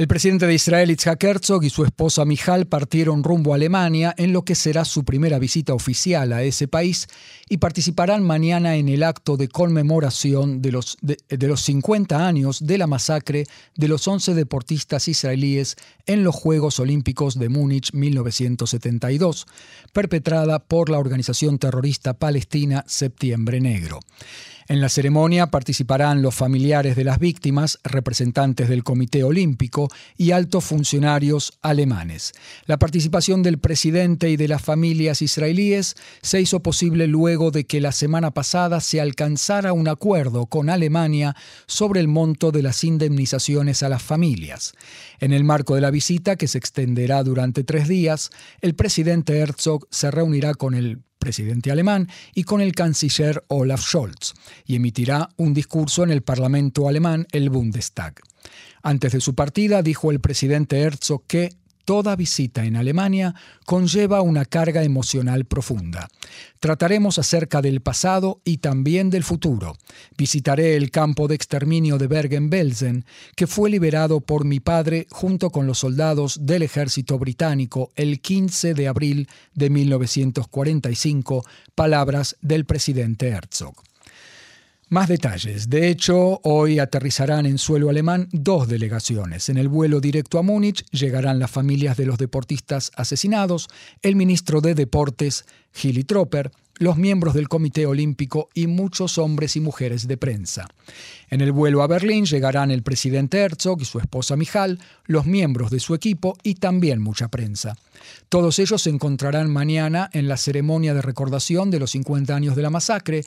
El presidente de Israel, Itzhak Herzog, y su esposa Mijal partieron rumbo a Alemania en lo que será su primera visita oficial a ese país y participarán mañana en el acto de conmemoración de los, de, los 50 años de la masacre de los 11 deportistas israelíes en los Juegos Olímpicos de Múnich 1972, perpetrada por la organización terrorista palestina Septiembre Negro. En la ceremonia participarán los familiares de las víctimas, representantes del Comité Olímpico y altos funcionarios alemanes. La participación del presidente y de las familias israelíes se hizo posible luego de que la semana pasada se alcanzara un acuerdo con Alemania sobre el monto de las indemnizaciones a las familias. En el marco de la visita, que se extenderá durante tres días, el presidente Herzog se reunirá con el presidente alemán, y con el canciller Olaf Scholz, y emitirá un discurso en el Parlamento alemán, el Bundestag. Antes de su partida, dijo el presidente Herzog que Toda visita en Alemania conlleva una carga emocional profunda. Trataremos acerca del pasado y también del futuro. Visitaré el campo de exterminio de Bergen-Belsen, que fue liberado por mi padre junto con los soldados del ejército británico el 15 de abril de 1945, palabras del presidente Herzog. Más detalles. De hecho, hoy aterrizarán en suelo alemán dos delegaciones. En el vuelo directo a Múnich llegarán las familias de los deportistas asesinados, el ministro de Deportes, Gilly Tropper, los miembros del Comité Olímpico y muchos hombres y mujeres de prensa. En el vuelo a Berlín llegarán el presidente Herzog y su esposa Mijal, los miembros de su equipo y también mucha prensa. Todos ellos se encontrarán mañana en la ceremonia de recordación de los 50 años de la masacre,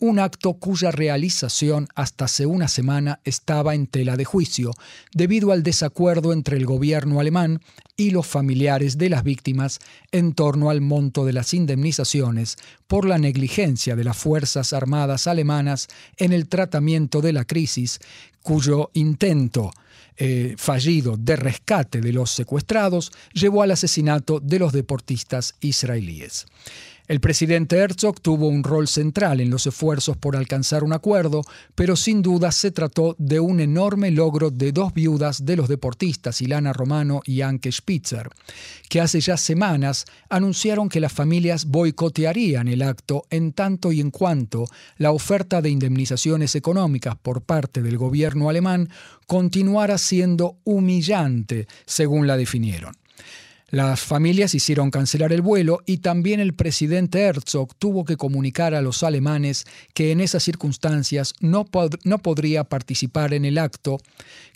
un acto cuya realización hasta hace una semana estaba en tela de juicio, debido al desacuerdo entre el gobierno alemán y los familiares de las víctimas en torno al monto de las indemnizaciones por la negligencia de las Fuerzas Armadas alemanas en el tratamiento de la crisis, cuyo intento eh, fallido de rescate de los secuestrados llevó al asesinato de los deportistas israelíes. El presidente Herzog tuvo un rol central en los esfuerzos por alcanzar un acuerdo, pero sin duda se trató de un enorme logro de dos viudas de los deportistas, Ilana Romano y Anke Spitzer, que hace ya semanas anunciaron que las familias boicotearían el acto en tanto y en cuanto la oferta de indemnizaciones económicas por parte del gobierno alemán continuara siendo humillante, según la definieron. Las familias hicieron cancelar el vuelo y también el presidente Herzog tuvo que comunicar a los alemanes que en esas circunstancias no, no podría participar en el acto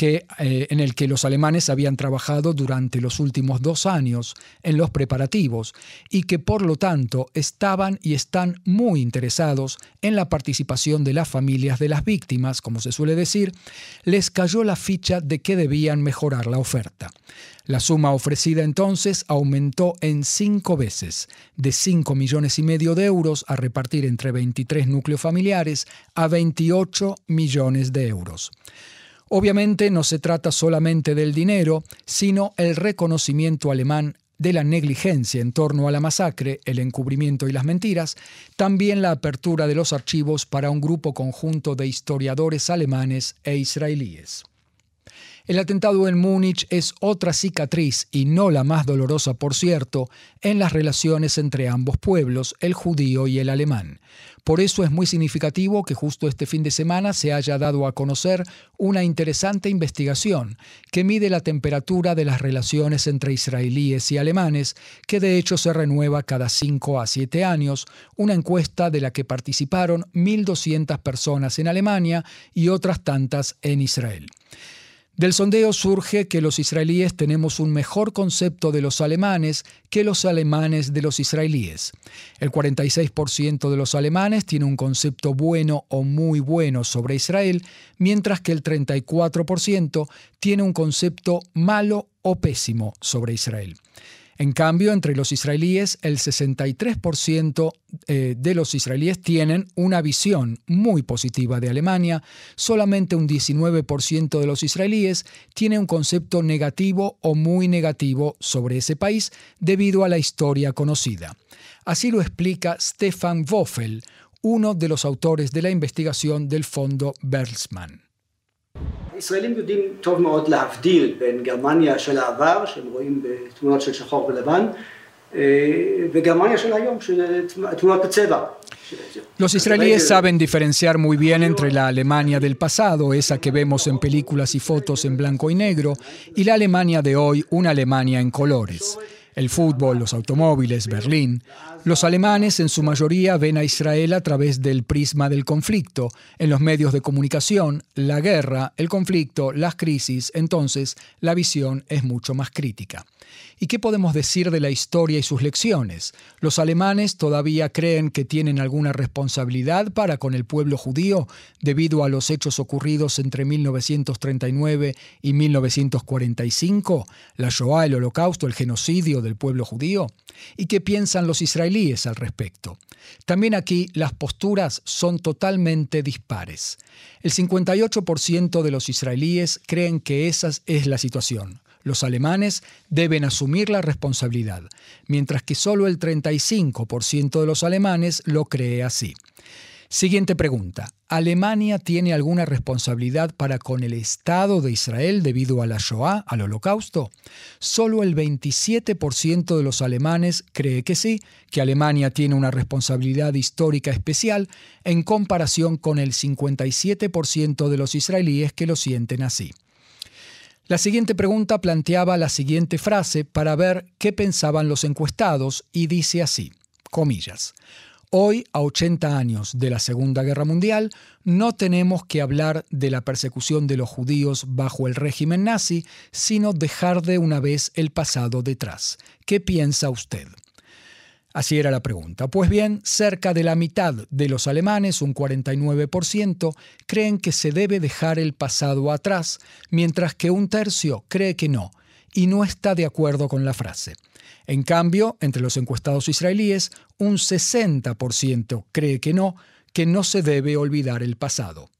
que, eh, en el que los alemanes habían trabajado durante los últimos dos años en los preparativos y que por lo tanto estaban y están muy interesados en la participación de las familias de las víctimas, como se suele decir, les cayó la ficha de que debían mejorar la oferta. La suma ofrecida entonces aumentó en cinco veces, de 5 millones y medio de euros a repartir entre 23 núcleos familiares a 28 millones de euros. Obviamente no se trata solamente del dinero, sino el reconocimiento alemán de la negligencia en torno a la masacre, el encubrimiento y las mentiras, también la apertura de los archivos para un grupo conjunto de historiadores alemanes e israelíes. El atentado en Múnich es otra cicatriz, y no la más dolorosa por cierto, en las relaciones entre ambos pueblos, el judío y el alemán. Por eso es muy significativo que justo este fin de semana se haya dado a conocer una interesante investigación que mide la temperatura de las relaciones entre israelíes y alemanes, que de hecho se renueva cada 5 a 7 años, una encuesta de la que participaron 1.200 personas en Alemania y otras tantas en Israel. Del sondeo surge que los israelíes tenemos un mejor concepto de los alemanes que los alemanes de los israelíes. El 46% de los alemanes tiene un concepto bueno o muy bueno sobre Israel, mientras que el 34% tiene un concepto malo o pésimo sobre Israel. En cambio, entre los israelíes, el 63% eh, de los israelíes tienen una visión muy positiva de Alemania, solamente un 19% de los israelíes tiene un concepto negativo o muy negativo sobre ese país debido a la historia conocida. Así lo explica Stefan Woffel, uno de los autores de la investigación del Fondo Bertelsmann. ישראלים יודעים טוב מאוד להבדיל בין גרמניה של העבר, שהם רואים בתמונות של שחור ולבן, וגרמניה של היום, של תמונות בצבע. Los israelíes saben diferenciar muy bien entre la Alemania del pasado, esa que vemos en películas y fotos en blanco y negro, y la Alemania de hoy, una Alemania en colores el fútbol, los automóviles, Berlín, los alemanes en su mayoría ven a Israel a través del prisma del conflicto, en los medios de comunicación, la guerra, el conflicto, las crisis, entonces la visión es mucho más crítica. ¿Y qué podemos decir de la historia y sus lecciones? ¿Los alemanes todavía creen que tienen alguna responsabilidad para con el pueblo judío debido a los hechos ocurridos entre 1939 y 1945? ¿La Shoah, el holocausto, el genocidio del pueblo judío? ¿Y qué piensan los israelíes al respecto? También aquí las posturas son totalmente dispares. El 58% de los israelíes creen que esa es la situación. Los alemanes deben asumir la responsabilidad, mientras que solo el 35% de los alemanes lo cree así. Siguiente pregunta. ¿Alemania tiene alguna responsabilidad para con el Estado de Israel debido a la Shoah, al Holocausto? Solo el 27% de los alemanes cree que sí, que Alemania tiene una responsabilidad histórica especial en comparación con el 57% de los israelíes que lo sienten así. La siguiente pregunta planteaba la siguiente frase para ver qué pensaban los encuestados y dice así, comillas, Hoy, a 80 años de la Segunda Guerra Mundial, no tenemos que hablar de la persecución de los judíos bajo el régimen nazi, sino dejar de una vez el pasado detrás. ¿Qué piensa usted? Así era la pregunta. Pues bien, cerca de la mitad de los alemanes, un 49%, creen que se debe dejar el pasado atrás, mientras que un tercio cree que no, y no está de acuerdo con la frase. En cambio, entre los encuestados israelíes, un 60% cree que no, que no se debe olvidar el pasado.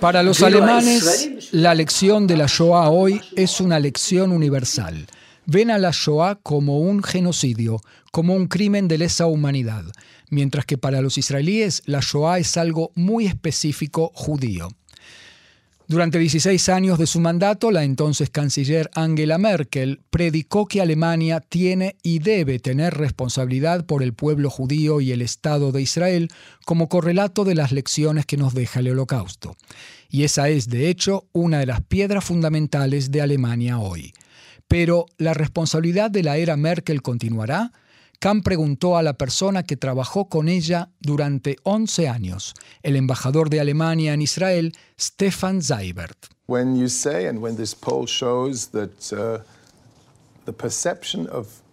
Para los alemanes, la lección de la Shoah hoy es una lección universal. Ven a la Shoah como un genocidio, como un crimen de lesa humanidad, mientras que para los israelíes la Shoah es algo muy específico judío. Durante 16 años de su mandato, la entonces canciller Angela Merkel predicó que Alemania tiene y debe tener responsabilidad por el pueblo judío y el Estado de Israel como correlato de las lecciones que nos deja el Holocausto. Y esa es, de hecho, una de las piedras fundamentales de Alemania hoy. Pero, ¿la responsabilidad de la era Merkel continuará? Kahn preguntó a la persona que trabajó con ella durante 11 años, el embajador de Alemania en Israel, Stefan Seibert. When you say and when this poll shows that uh, the perception of.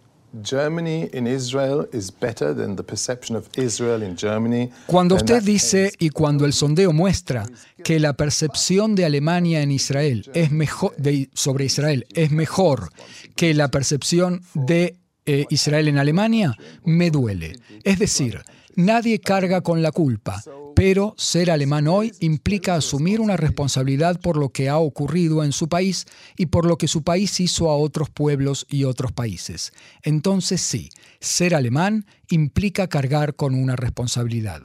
Cuando usted dice y cuando el sondeo muestra que la percepción de Alemania en Israel es mejor de, sobre Israel es mejor que la percepción de eh, Israel en Alemania, me duele. Es decir, nadie carga con la culpa, pero ser alemán hoy implica asumir una responsabilidad por lo que ha ocurrido en su país y por lo que su país hizo a otros pueblos y otros países. Entonces sí, ser alemán implica cargar con una responsabilidad.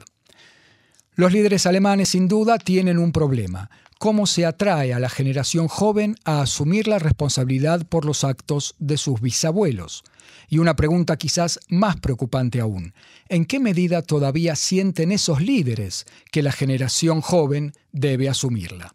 Los líderes alemanes sin duda tienen un problema cómo se atrae a la generación joven a asumir la responsabilidad por los actos de sus bisabuelos. Y una pregunta quizás más preocupante aún, ¿en qué medida todavía sienten esos líderes que la generación joven debe asumirla?